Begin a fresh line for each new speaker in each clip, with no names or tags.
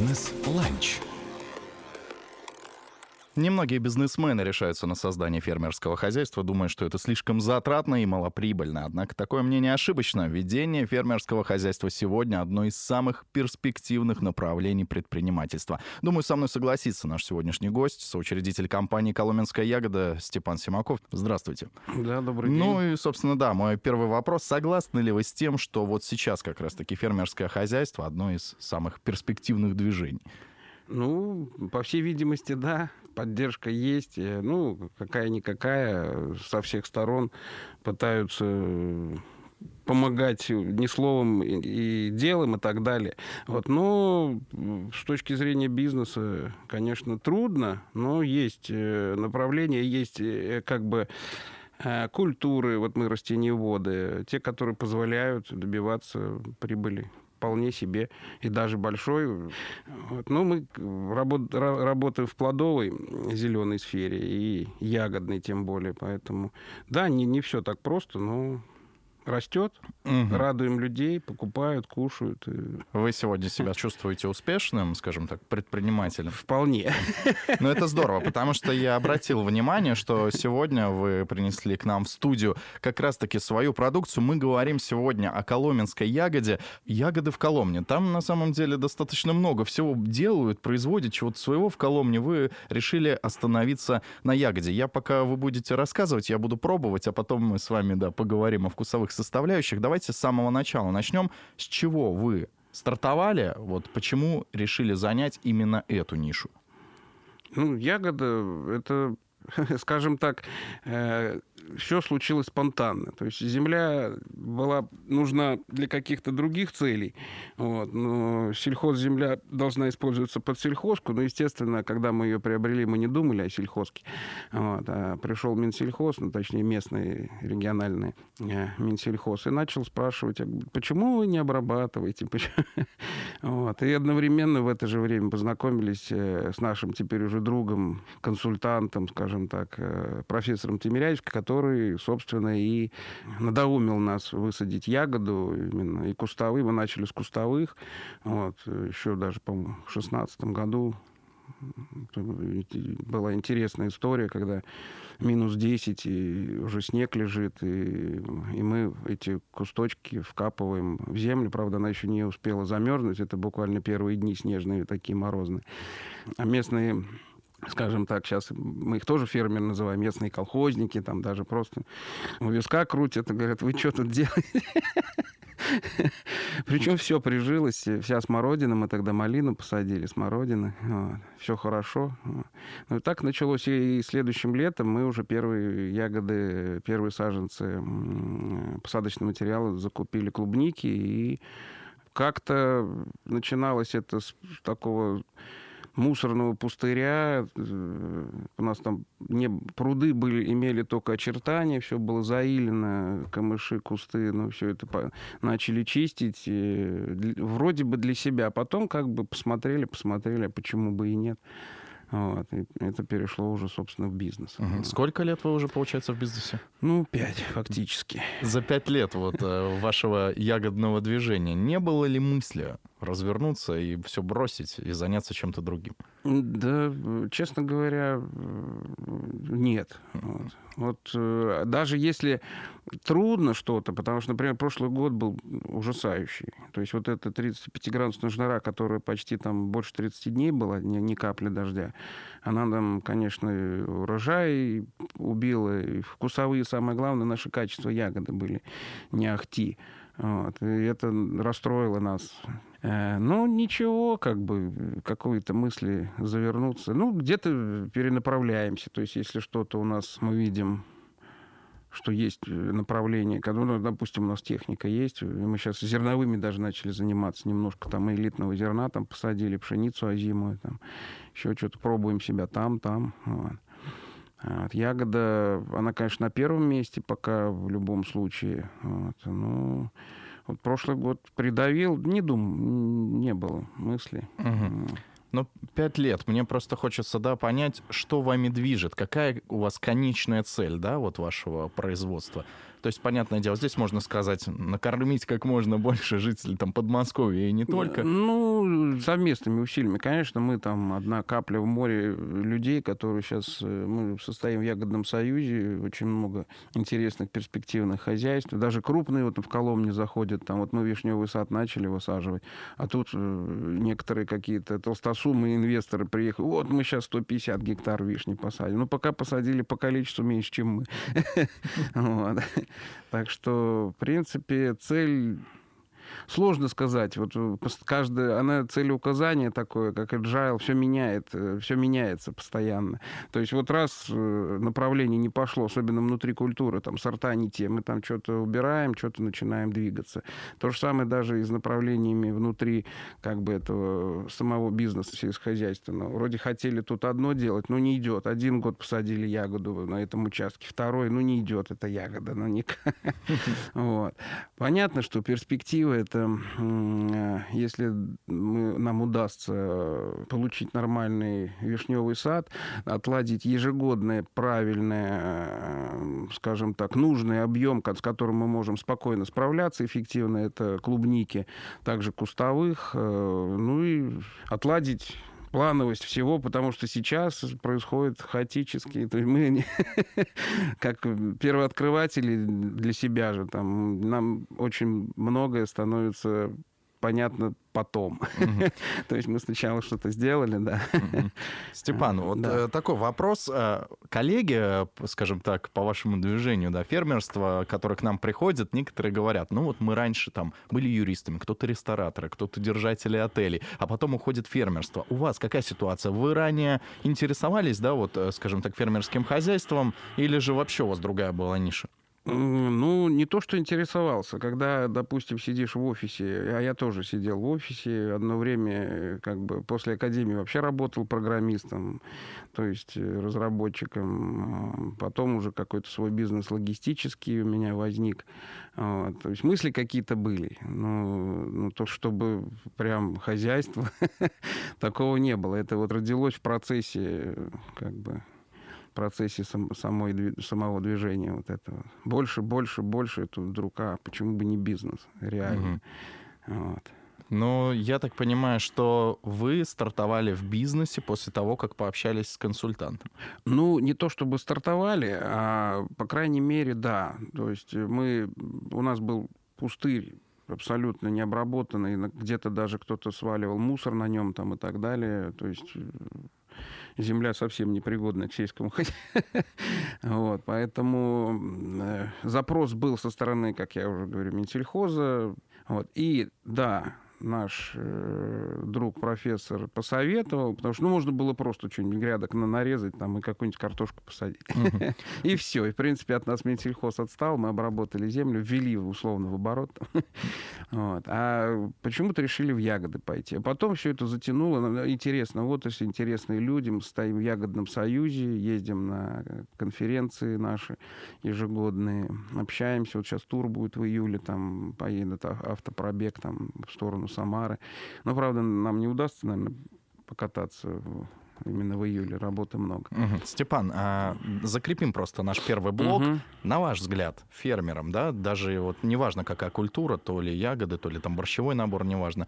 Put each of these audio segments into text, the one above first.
Бизнес-ланч.
Немногие бизнесмены решаются на создание фермерского хозяйства, думая, что это слишком затратно и малоприбыльно. Однако такое мнение ошибочно. Ведение фермерского хозяйства сегодня одно из самых перспективных направлений предпринимательства. Думаю, со мной согласится наш сегодняшний гость, соучредитель компании «Коломенская ягода» Степан Симаков. Здравствуйте.
Да, добрый день.
Ну и, собственно, да, мой первый вопрос. Согласны ли вы с тем, что вот сейчас как раз-таки фермерское хозяйство одно из самых перспективных движений?
Ну, по всей видимости, да, поддержка есть. Ну, какая-никакая, со всех сторон пытаются помогать не словом и делом и так далее. Вот. Но с точки зрения бизнеса, конечно, трудно, но есть э, направления, есть э, как бы э, культуры, вот мы растениеводы, те, которые позволяют добиваться прибыли вполне себе и даже большой. Вот. Ну, мы работ, работаем в плодовой зеленой сфере и ягодной тем более, поэтому да, не, не все так просто, но растет, угу. радуем людей, покупают, кушают.
Вы сегодня себя чувствуете успешным, скажем так, предпринимателем?
Вполне.
Ну, это здорово, потому что я обратил внимание, что сегодня вы принесли к нам в студию как раз-таки свою продукцию. Мы говорим сегодня о коломенской ягоде. Ягоды в Коломне. Там, на самом деле, достаточно много всего делают, производят чего-то своего в Коломне. Вы решили остановиться на ягоде. Я пока вы будете рассказывать, я буду пробовать, а потом мы с вами, да, поговорим о вкусовых составляющих. Давайте с самого начала начнем. С чего вы стартовали? Вот почему решили занять именно эту нишу?
Ну, ягода — это скажем так, э, все случилось спонтанно. То есть земля была нужна для каких-то других целей. Вот. Но сельхозземля должна использоваться под сельхозку. Но, естественно, когда мы ее приобрели, мы не думали о сельхозке. Вот. А пришел Минсельхоз, ну, точнее, местный региональный э, Минсельхоз, и начал спрашивать, а почему вы не обрабатываете? Вот. И одновременно в это же время познакомились э, с нашим теперь уже другом, консультантом, скажем так, э, профессором Тимиряевским, который, собственно, и надоумил нас высадить ягоду именно и кустовые. Мы начали с кустовых. Вот. Еще даже, по-моему, в шестнадцатом году была интересная история, когда минус 10, и уже снег лежит, и, и мы эти кусточки вкапываем в землю. Правда, она еще не успела замерзнуть. Это буквально первые дни снежные, такие морозные. А местные скажем так, сейчас мы их тоже фермеры называем, местные колхозники, там даже просто у виска крутят и говорят, вы что тут делаете? Причем все прижилось, вся смородина, мы тогда малину посадили, смородины, вот, все хорошо. Ну и так началось и следующим летом мы уже первые ягоды, первые саженцы посадочного материала закупили клубники, и как-то начиналось это с такого мусорного пустыря. Э, у нас там не, пруды были, имели только очертания, все было заилено, камыши, кусты, ну, все это по, начали чистить. И, вроде бы для себя. А потом как бы посмотрели, посмотрели, а почему бы и нет. Вот. И это перешло уже, собственно, в бизнес.
Угу. Сколько лет вы уже, получается, в бизнесе?
Ну, пять, фактически.
За пять лет вот э, вашего ягодного движения не было ли мысли развернуться и все бросить и заняться чем-то другим?
Да, честно говоря, нет. Вот. вот э, даже если трудно что-то, потому что, например, прошлый год был ужасающий. То есть вот эта 35-градусная жара, которая почти там больше 30 дней была, ни, ни капли дождя, она нам, конечно, урожай убила, и вкусовые, самое главное, наши качества ягоды были не ахти. Вот. И это расстроило нас. Э, ну, ничего, как бы, какой-то мысли завернуться. Ну, где-то перенаправляемся. То есть, если что-то у нас мы видим что есть направление, когда, ну, допустим, у нас техника есть, мы сейчас зерновыми даже начали заниматься, немножко там элитного зерна там посадили, пшеницу озимую, там, еще что-то пробуем себя там, там. Вот. Вот. Ягода, она, конечно, на первом месте пока в любом случае. Вот. Ну, вот прошлый год придавил, не дум, не было мысли.
Угу. Ну, пять лет. Мне просто хочется, да, понять, что вами движет, какая у вас конечная цель, да, вот вашего производства. То есть, понятное дело, здесь можно сказать, накормить как можно больше жителей там Подмосковья и не только.
Ну, совместными усилиями. Конечно, мы там одна капля в море людей, которые сейчас... Э, мы состоим в Ягодном Союзе, очень много интересных перспективных хозяйств. Даже крупные вот в Коломне заходят. Там вот мы вишневый сад начали высаживать, а тут э, некоторые какие-то толстосумы инвесторы приехали. Вот мы сейчас 150 гектар вишни посадим. Ну, пока посадили по количеству меньше, чем мы. Так что, в принципе, цель сложно сказать. Вот э, каждая, она целеуказание такое, как agile, все меняет, э, все меняется постоянно. То есть вот раз э, направление не пошло, особенно внутри культуры, там сорта не те, мы там что-то убираем, что-то начинаем двигаться. То же самое даже и с направлениями внутри как бы этого самого бизнеса сельскохозяйственного. Вроде хотели тут одно делать, но не идет. Один год посадили ягоду на этом участке, второй, ну не идет эта ягода, ну никак. Понятно, что перспективы это, э, если мы, нам удастся получить нормальный вишневый сад, отладить ежегодный правильный, э, скажем так, нужный объем, с которым мы можем спокойно справляться эффективно, это клубники, также кустовых, э, ну и отладить плановость всего, потому что сейчас происходит хаотически. То есть мы как первооткрыватели для себя же, там, нам очень многое становится понятно потом. То есть мы сначала что-то сделали, да.
Степан, вот э, такой вопрос. Э, коллеги, скажем так, по вашему движению, да, фермерства, которые к нам приходят, некоторые говорят, ну вот мы раньше там были юристами, кто-то рестораторы, кто-то держатели отелей, а потом уходит фермерство. У вас какая ситуация? Вы ранее интересовались, да, вот, э, скажем так, фермерским хозяйством, или же вообще у вас другая была ниша?
Ну, не то, что интересовался. Когда, допустим, сидишь в офисе, а я тоже сидел в офисе, одно время, как бы, после академии вообще работал программистом, то есть э, разработчиком. Потом уже какой-то свой бизнес логистический у меня возник. Вот. То есть мысли какие-то были. Но, ну, то, чтобы прям хозяйство, такого не было. Это вот родилось в процессе, как бы, процессе сам, самой, самого движения вот этого. Больше, больше, больше это вдруг, а почему бы не бизнес, реально. Угу. Вот.
Ну, я так понимаю, что вы стартовали в бизнесе после того, как пообщались с консультантом.
Ну, не то чтобы стартовали, а по крайней мере, да. То есть мы, у нас был пустырь абсолютно необработанный, где-то даже кто-то сваливал мусор на нем там и так далее. То есть земля совсем непригодна к сельскому. Вот, поэтому э, запрос был со стороны, как я уже говорю, Минсельхоза. Вот, и да, наш э, друг профессор посоветовал, потому что ну, можно было просто что-нибудь грядок на нарезать там, и какую-нибудь картошку посадить. И все. И, в принципе, от нас Минсельхоз отстал, мы обработали землю, ввели условно в оборот. вот. А почему-то решили в ягоды пойти. А потом все это затянуло. Интересно, вот если интересные люди, мы стоим в Ягодном Союзе, ездим на конференции наши ежегодные, общаемся. Вот сейчас тур будет в июле, там поедет автопробег там в сторону Самары. Но, правда, нам не удастся, наверное, покататься именно в июле. Работы много.
Угу. Степан, а, закрепим просто наш первый блок. Угу. На ваш взгляд, фермерам, да, даже вот неважно какая культура, то ли ягоды, то ли там борщевой набор, неважно,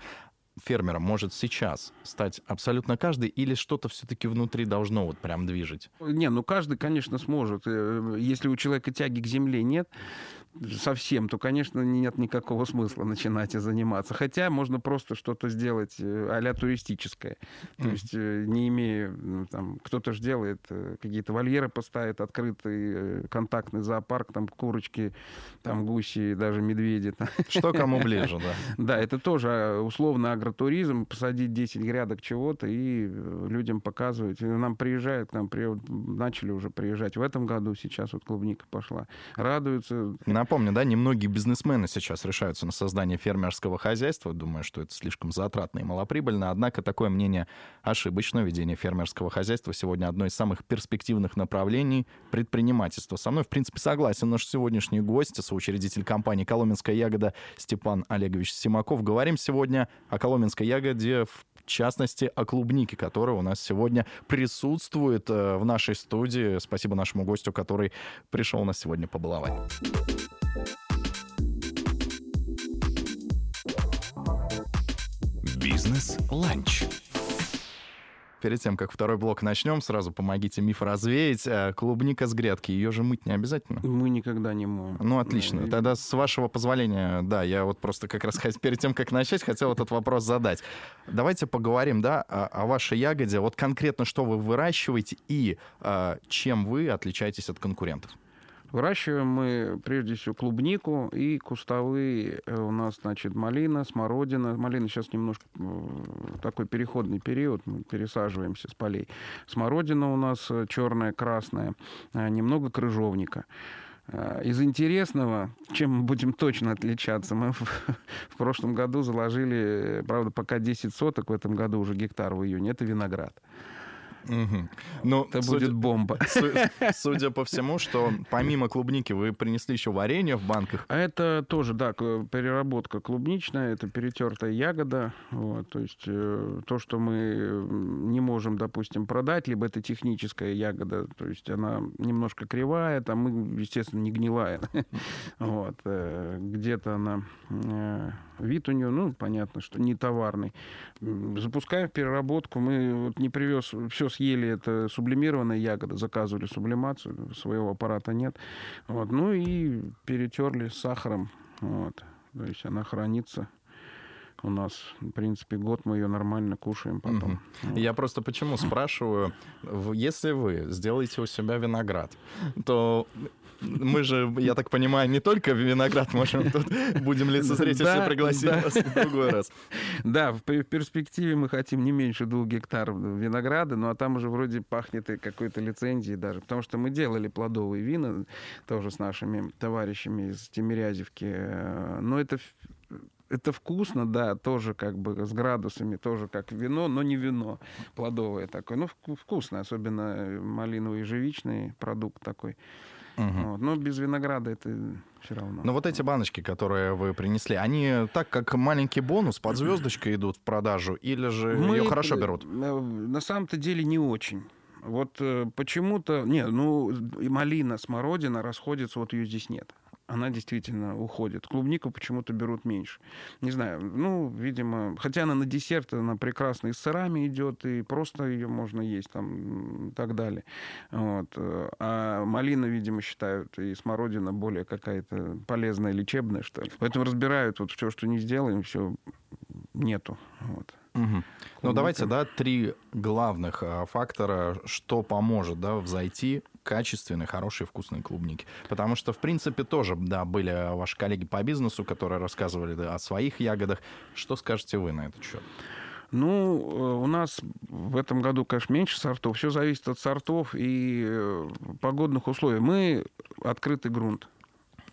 фермером может сейчас стать абсолютно каждый, или что-то все-таки внутри должно вот прям движить?
Не, ну каждый, конечно, сможет. Э, если у человека тяги к земле нет, совсем, то, конечно, нет никакого смысла начинать и заниматься. Хотя можно просто что-то сделать а туристическое. То есть э, не имея, ну, там, кто-то же делает, э, какие-то вольеры поставит, открытый контактный зоопарк, там курочки, там гуси, даже медведи.
Что кому ближе, да.
Да, это тоже а, условно агротуризм, посадить 10 грядок чего-то и людям показывать. нам приезжают, к нам при... начали уже приезжать в этом году, сейчас вот клубника пошла. Радуются.
Напомню, да, немногие бизнесмены сейчас решаются на создание фермерского хозяйства. Думаю, что это слишком затратно и малоприбыльно. Однако такое мнение ошибочно. Ведение фермерского хозяйства сегодня одно из самых перспективных направлений предпринимательства. Со мной, в принципе, согласен наш сегодняшний гость, соучредитель компании «Коломенская ягода» Степан Олегович Симаков. Говорим сегодня о коломенской ягоде, в частности, о клубнике, которая у нас сегодня присутствует э, в нашей студии. Спасибо нашему гостю, который пришел нас сегодня побаловать.
Бизнес-ланч.
Перед тем, как второй блок начнем, сразу помогите миф развеять. Э, Клубника с грядки, ее же мыть не обязательно?
Мы никогда не моем.
Ну, отлично. Тогда, с вашего позволения, да, я вот просто как раз перед тем, как начать, хотел этот вопрос задать. Давайте поговорим, да, о, о вашей ягоде. Вот конкретно, что вы выращиваете и э, чем вы отличаетесь от конкурентов?
Выращиваем мы прежде всего клубнику и кустовые э, у нас, значит, малина, смородина. Малина сейчас немножко э, такой переходный период, мы пересаживаемся с полей. Смородина у нас черная, красная, э, немного крыжовника. Э, Из интересного, чем мы будем точно отличаться, мы в, в прошлом году заложили, э, правда, пока 10 соток, в этом году уже гектар в июне, это виноград.
Ну,
Это
судя-
будет бомба.
Су- Судя по всему, что помимо клубники вы принесли еще варенье в банках.
А это тоже, да, переработка клубничная, это перетертая ягода. Вот, то есть э, то, что мы не можем, допустим, продать, либо это техническая ягода, то есть она немножко кривая, там мы, естественно, не гнилая. Вот, э, где-то она э, вид у нее, ну, понятно, что не товарный. Запускаем переработку. Мы вот не привез, все съели, это сублимированная ягода, заказывали сублимацию, своего аппарата нет. Вот, ну и перетерли сахаром. Вот. То есть она хранится у нас, в принципе, год мы ее нормально кушаем потом. Вот.
Я просто почему спрашиваю, если вы сделаете у себя виноград, то мы же, я так понимаю, не только виноград можем тут будем лицезреть, если
Да,
пригласить
да.
вас в другой раз.
Да, в пе- в перспективе мы хотим не меньше двух гектаров винограда, ну а там уже вроде пахнет и какой-то лицензией даже, потому что мы делали плодовые вина тоже с нашими товарищами из Тимирязевки, э, но это это вкусно, да, тоже как бы с градусами, тоже как вино, но не вино плодовое такое. Ну, вку- вкусно, особенно малиновый ежевичный продукт такой.
Мгм.
Вот. Но без винограда это все равно.
Но вот эти баночки, которые вы принесли, они так, как маленький бонус под звездочкой идут в продажу, или же ее хорошо берут?
э, На самом-то деле не очень. Вот э, почему-то... Не, ну, малина, смородина расходятся, вот ее здесь нет. Она действительно уходит. Клубнику почему-то берут меньше. Не знаю, ну, видимо... Хотя она на десерт, она прекрасно и с сырами идет, и просто ее можно есть там и так далее. Вот. А малина, видимо, считают, и смородина более какая-то полезная, лечебная, что ли. Поэтому разбирают вот все, что не сделаем, все нету. Вот.
Мгм. Ну, давайте, да, три главных а, фактора, что поможет, да, взойти качественной, хорошей, вкусной клубники. Потому что, в принципе, тоже, да, были ваши коллеги по бизнесу, которые рассказывали да, о своих ягодах. Что скажете вы на этот счет?
Ну, э, у нас в этом году, конечно, меньше сортов. Все зависит от сортов и э, погодных условий. Мы открытый грунт.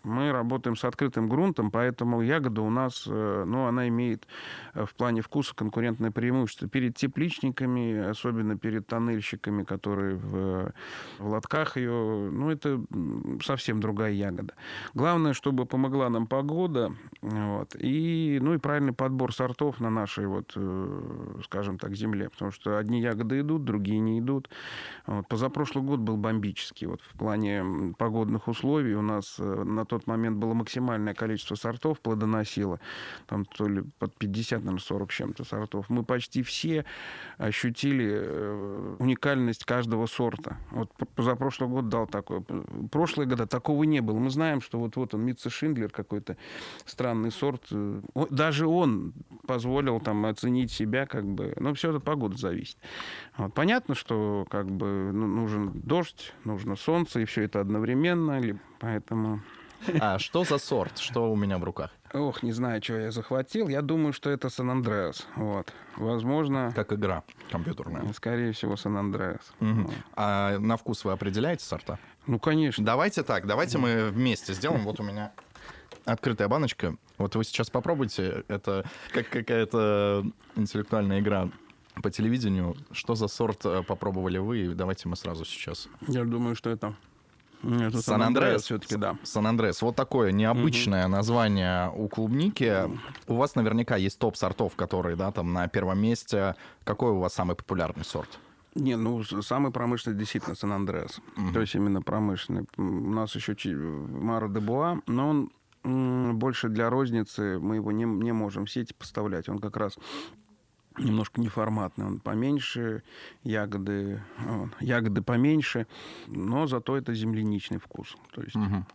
Мы работаем с открытым грунтом, поэтому ягода у нас, э, ну, она имеет э, в плане вкуса конкурентное преимущество перед тепличниками, особенно перед тоннельщиками, которые в, в лотках ее. Ну, это совсем другая ягода. Главное, чтобы помогла нам погода, вот, и, ну, и правильный подбор сортов на нашей, вот, э, скажем так, земле, потому что одни ягоды идут, другие не идут. Вот. Позапрошлый год был бомбический. Вот в плане погодных условий у нас на тот момент было максимальное количество сортов плодоносило. Там то ли под 50, наверное, 40 с чем-то сортов. Мы почти все ощутили э, уникальность каждого сорта. Вот п- позапрошлый год дал такое. Прошлые года такого не было. Мы знаем, что вот, вот он, Митца Шиндлер, какой-то странный сорт. даже он позволил там оценить себя, как бы. Но все от погоды зависит. Вот. Понятно, что как бы ну, нужен дождь, нужно солнце, и все это одновременно. ли- Поэтому...
А что за сорт? Что у меня в руках?
Ох, не знаю, чего я захватил. Я думаю, что это Сан-Андреас. Вот. Возможно,
Как игра компьютерная.
скорее всего, Сан-Андреас. Вот.
А на вкус вы определяете сорта?
Ну, конечно.
Давайте так, давайте мы вместе сделаем. Вот у меня открытая баночка. Вот вы сейчас попробуйте. Это как какая-то интеллектуальная игра по телевидению. Что за сорт э, попробовали вы? Давайте мы сразу сейчас.
Я думаю, что это... Это
Сан-Андреас.
все-таки, да.
Сан-Андрес. Вот такое необычное название у клубники. У вас наверняка есть топ сортов, которые, да, там на первом месте. Какой у вас самый популярный сорт?
Не, ну, самый промышленный действительно Сан-Андреас.
Мгм.
То есть именно промышленный. У нас еще Мара де Буа, но он больше для розницы, мы его не, не можем в сети поставлять. Он как раз немножко неформатный, он поменьше, ягоды, ягоды поменьше, но зато это земляничный вкус. То есть
Мгм.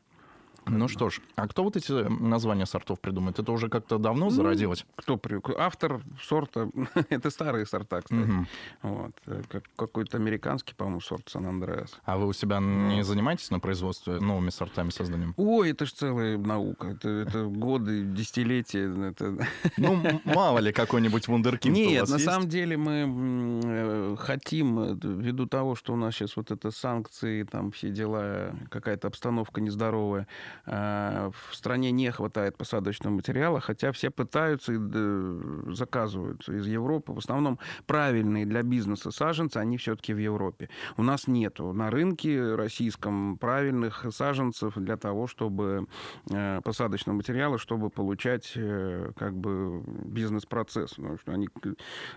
Ну что ж, а кто вот эти названия сортов придумает? Это уже как-то давно
Ну,
зародилось?
кто привык? Автор сорта, это старые сорта, кстати.
Мгм.
Вот. э, как- какой-то американский, по-моему, сорт Сан-Андреас.
А вы у себя не занимаетесь на производстве новыми сортами созданием?
Ой, это же целая наука. Это, это годы, десятилетия. Это...
Ну, мало ли какой-нибудь вундеркинд у
Нет, на
есть?
самом деле мы э, хотим, э, ввиду того, что у нас сейчас вот это санкции, там все дела, какая-то обстановка нездоровая, э, в стране не хватает посадочного материала, хотя все пытаются и э, заказывают из Европы. В основном правильные для бизнеса саженцы, они все-таки в Европе. У нас нету на рынке российском правильных саженцев для того, чтобы э, посадочного материала, чтобы получать э, как бы бизнес-процесс. Они...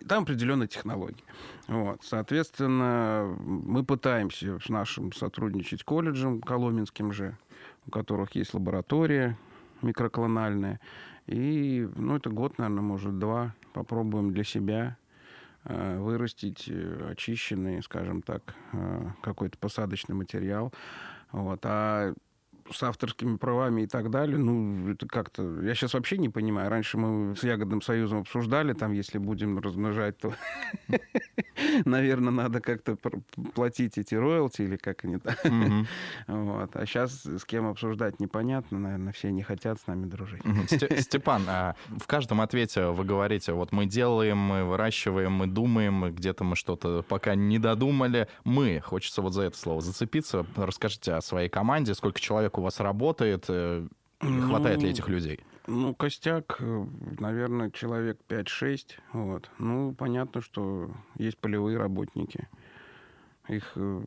Там определенные технологии. Вот. Соответственно, мы пытаемся с нашим сотрудничать колледжем Коломенским же, у которых есть лаборатория микроклональная. И, ну, это год, наверное, может, два. Попробуем для себя э, вырастить э, очищенный, скажем так, э, какой-то посадочный материал. Вот. А с авторскими правами и так далее, ну, это как-то... Я сейчас вообще не понимаю. Раньше мы с Ягодным Союзом обсуждали, там, если будем размножать, то, наверное, надо как-то платить эти роялти или как они там. Вот. А сейчас с кем обсуждать непонятно, наверное, все не хотят с нами дружить.
Степан, а в каждом ответе вы говорите, вот мы делаем, мы выращиваем, мы думаем, где-то мы что-то пока не додумали. Мы, хочется вот за это слово зацепиться. Расскажите о своей команде, сколько человек у вас работает, э, и хватает ли
Ну,
этих людей?
Ну, костяк, наверное, человек 5-6. Вот. Ну, понятно, что есть полевые работники. Их э,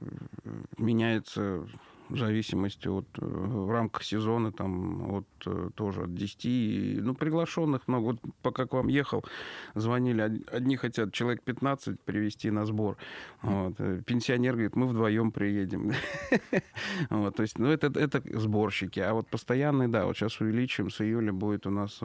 меняется в зависимости от э, в рамках сезона там от э, тоже от 10 и, ну приглашенных много. Вот пока к вам ехал звонили од- одни хотят человек 15 привести на сбор. Вот. э, пенсионер говорит мы вдвоем приедем вот то есть ну это это сборщики. А вот постоянный да вот сейчас увеличим с июля будет у нас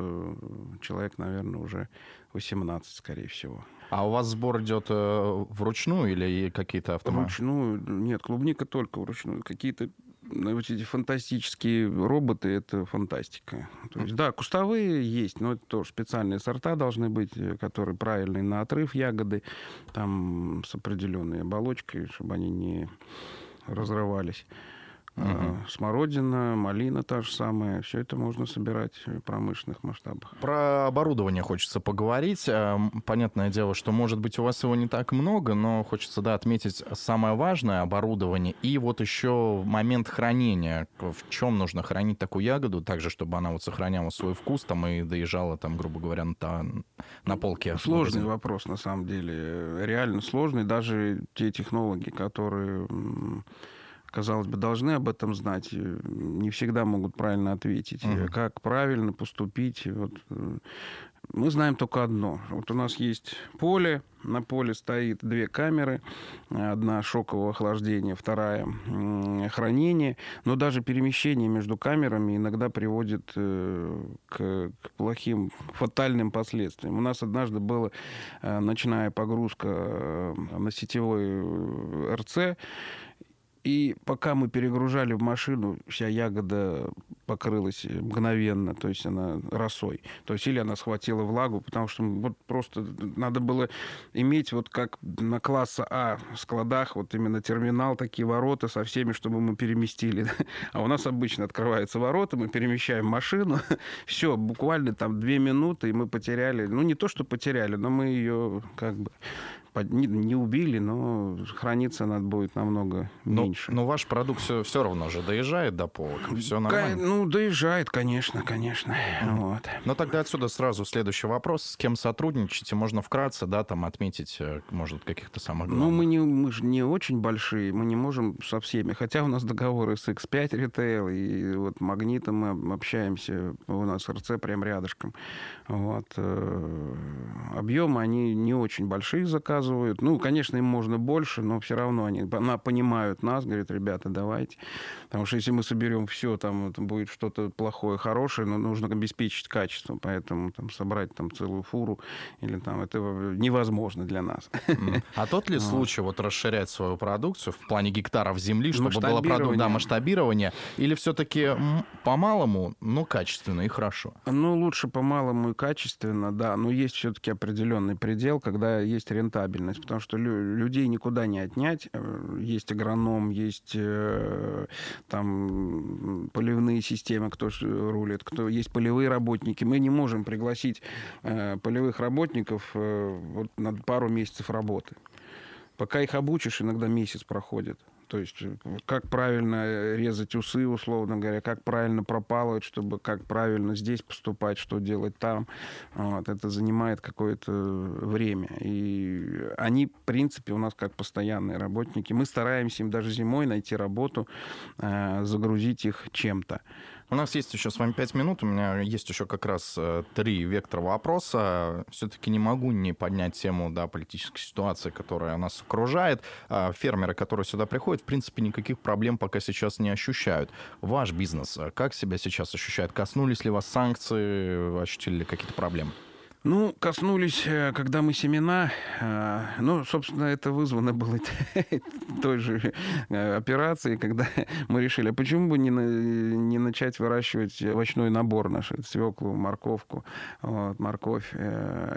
человек наверное уже 18 скорее всего
А у вас сбор идет э, вручную или какие-то автоматы?
Вручную, нет, клубника только вручную. Какие-то ну, вот эти фантастические роботы, это фантастика. То есть, да, кустовые есть, но это тоже специальные сорта должны быть, э, которые правильные на отрыв ягоды, там с определенной оболочкой, чтобы они не разрывались.
Мгм.
Смородина, малина та же самая. Все это можно собирать в промышленных масштабах.
Про оборудование хочется поговорить. М, Понятное дело, что, может быть, у вас его не так много, но хочется, да, отметить самое важное оборудование и вот еще момент хранения. В чем нужно хранить такую ягоду, так же, чтобы она вот сохраняла свой вкус там и доезжала там, грубо говоря, на, на полке.
Сложный
магазина.
вопрос, на самом деле. Реально сложный. Даже те технологи, которые, казалось бы, должны об этом знать, не всегда могут правильно ответить. Э, Как правильно поступить. Вот, э, мы знаем только одно. Вот у нас есть поле, на поле стоит две камеры, одна шокового охлаждения, вторая хранение, но даже перемещение между камерами иногда приводит э, к, к плохим, фатальным последствиям. У нас однажды была э, ночная погрузка на сетевой РЦ, и пока мы перегружали в машину, вся ягода покрылась мгновенно, то есть она росой. То есть или она схватила влагу, потому что вот просто надо было иметь вот как на класса А складах вот именно терминал, такие ворота со всеми, чтобы мы переместили. А у нас обычно открываются ворота, мы перемещаем машину, все, буквально там две минуты, и мы потеряли, ну не то, что потеряли, но мы ее как бы под- не, не убили, но храниться надо будет намного
Но,
меньше.
но ваш продукт все, равно же доезжает до полок. Все нормально.
Ну, доезжает, конечно, конечно. Вот.
Но тогда отсюда сразу следующий вопрос. С кем сотрудничаете? Можно вкратце, да, там отметить, э, может, каких-то самых
Ну,
главных.
мы, не, мы же не очень большие, мы не можем со всеми. Хотя у нас договоры с X5 Retail, и вот Магнитом мы общаемся, у нас РЦ прям рядышком. Вот. э, Объемы, они не очень большие заказы заказывают. Ну, конечно, им можно больше, но все равно они понимают нас, говорят, ребята, давайте. Потому что если мы соберем все, там это будет что-то плохое, хорошее, но нужно обеспечить качество. Поэтому там, собрать там целую фуру или там это невозможно для нас.
А тот ли случай вот расширять свою продукцию в плане гектаров земли, чтобы было продукт, да, масштабирование, или все-таки по-малому, но качественно и хорошо?
Ну, лучше по-малому и качественно, да, но есть все-таки определенный предел, когда есть рентабельность, потому что людей никуда не отнять. Э, есть агроном, есть э, там поливные системы, кто рулит, кто есть полевые работники. Мы не можем пригласить э, полевых работников вот на пару месяцев работы. Пока их обучишь, иногда месяц проходит. То есть э, как правильно э, резать усы, условно говоря, как правильно пропалывать, чтобы как правильно здесь поступать, что делать там. Вот, это занимает какое-то время. И они, в принципе, у нас как постоянные работники. Мы стараемся им даже зимой найти работу, э, загрузить их чем-то.
У нас есть еще с вами пять минут. У меня есть еще как раз э, три вектора вопроса. Все-таки не могу не поднять тему да, политической ситуации, которая нас окружает. А фермеры, которые сюда приходят, в принципе, никаких проблем пока сейчас не ощущают. Ваш бизнес э, как себя сейчас ощущает? Коснулись ли вас санкции? Ощутили ли какие-то проблемы?
Ну, коснулись, э, когда мы семена, э, ну, собственно, это вызвано было той же э, операцией, когда мы решили, а почему бы не, не начать выращивать овощной набор наш, свеклу, морковку, вот, морковь.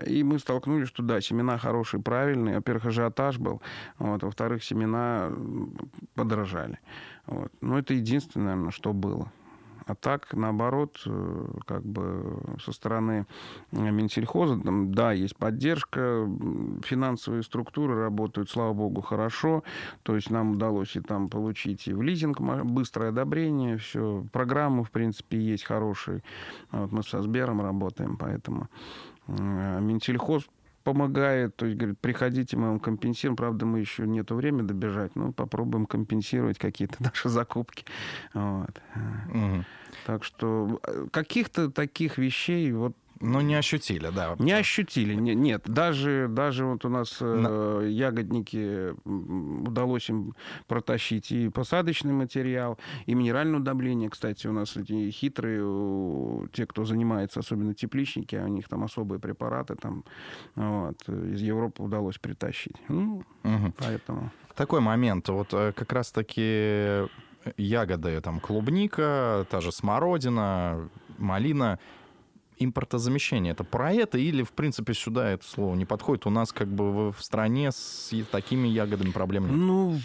И мы столкнулись, что да, семена хорошие, правильные. Во-первых, ажиотаж был, вот, во-вторых, семена подорожали. Вот. Но это единственное, наверное, что было. А так, наоборот, э, как бы со стороны э, Минсельхоза, там, да, есть поддержка, финансовые структуры работают, слава богу, хорошо. То есть нам удалось и там получить и в лизинг быстрое одобрение, все. Программы, в принципе, есть хорошие. Вот мы со Сбером работаем, поэтому э, Минсельхоз помогает, то есть говорит, приходите, мы вам компенсируем. Правда, мы еще нету времени добежать, но попробуем компенсировать какие-то наши закупки. Вот. Угу. Так что э, каких-то таких вещей вот
ну, не ощутили, да.
Не ощутили, не, нет. Даже, даже вот у нас э, ягодники, удалось им протащить и посадочный материал, и минеральное удобрение. Кстати, у нас эти хитрые, те, кто занимается, особенно тепличники, у них там особые препараты там, вот, из Европы удалось притащить. Ну, угу. поэтому...
Такой момент. Вот э, как раз-таки ягоды, там, клубника, та же смородина, малина — импортозамещение это про это или, в принципе, сюда это слово не подходит? У нас как бы в стране с такими ягодами проблем нет.
Ну,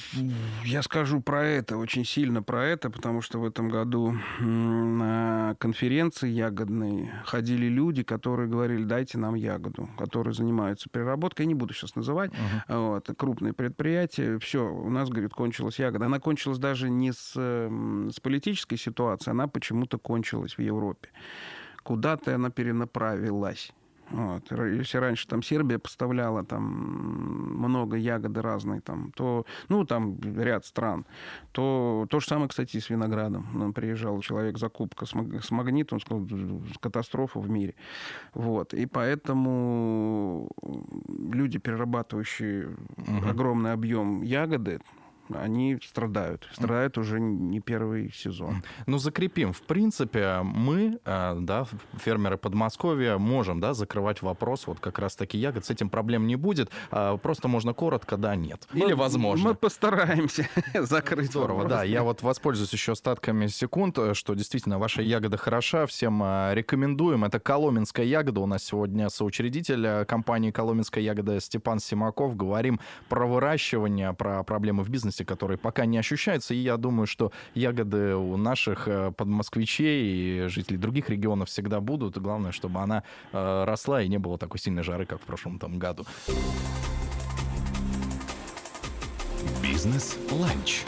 я скажу про это, очень сильно про это, потому что в этом году на конференции ягодной ходили люди, которые говорили, дайте нам ягоду, которые занимаются переработкой. Я не буду сейчас называть. Uh-huh. Вот, крупные предприятия. Все, у нас, говорит, кончилась ягода. Она кончилась даже не с, с политической ситуацией, она почему-то кончилась в Европе куда-то она перенаправилась. Вот. Если раньше там Сербия поставляла там много ягоды разной, там, то, ну, там ряд стран, то то же самое, кстати, и с виноградом. Нам приезжал человек, закупка с, с магнитом, сказал, катастрофа в мире. Вот. И поэтому люди, перерабатывающие угу. огромный объем ягоды, они страдают. Страдают уже не первый сезон.
Ну, закрепим. В принципе, мы, э, да, фермеры Подмосковья, можем, да, закрывать вопрос вот как раз-таки ягод. С этим проблем не будет. А, просто можно коротко, да, нет.
Или мы, возможно. Мы постараемся закрыть
Здорово, вопрос. да. Я вот воспользуюсь еще остатками секунд, э, что действительно ваша ягода хороша. Всем э, рекомендуем. Это коломенская ягода. У нас сегодня соучредитель компании «Коломенская ягода» Степан Симаков. Говорим про выращивание, про проблемы в бизнесе вкусности, которые пока не ощущаются. И я думаю, что ягоды у наших э, подмосквичей и жителей других регионов всегда будут. Главное, чтобы она э, росла и не было такой сильной жары, как в прошлом там году.
Бизнес-ланч.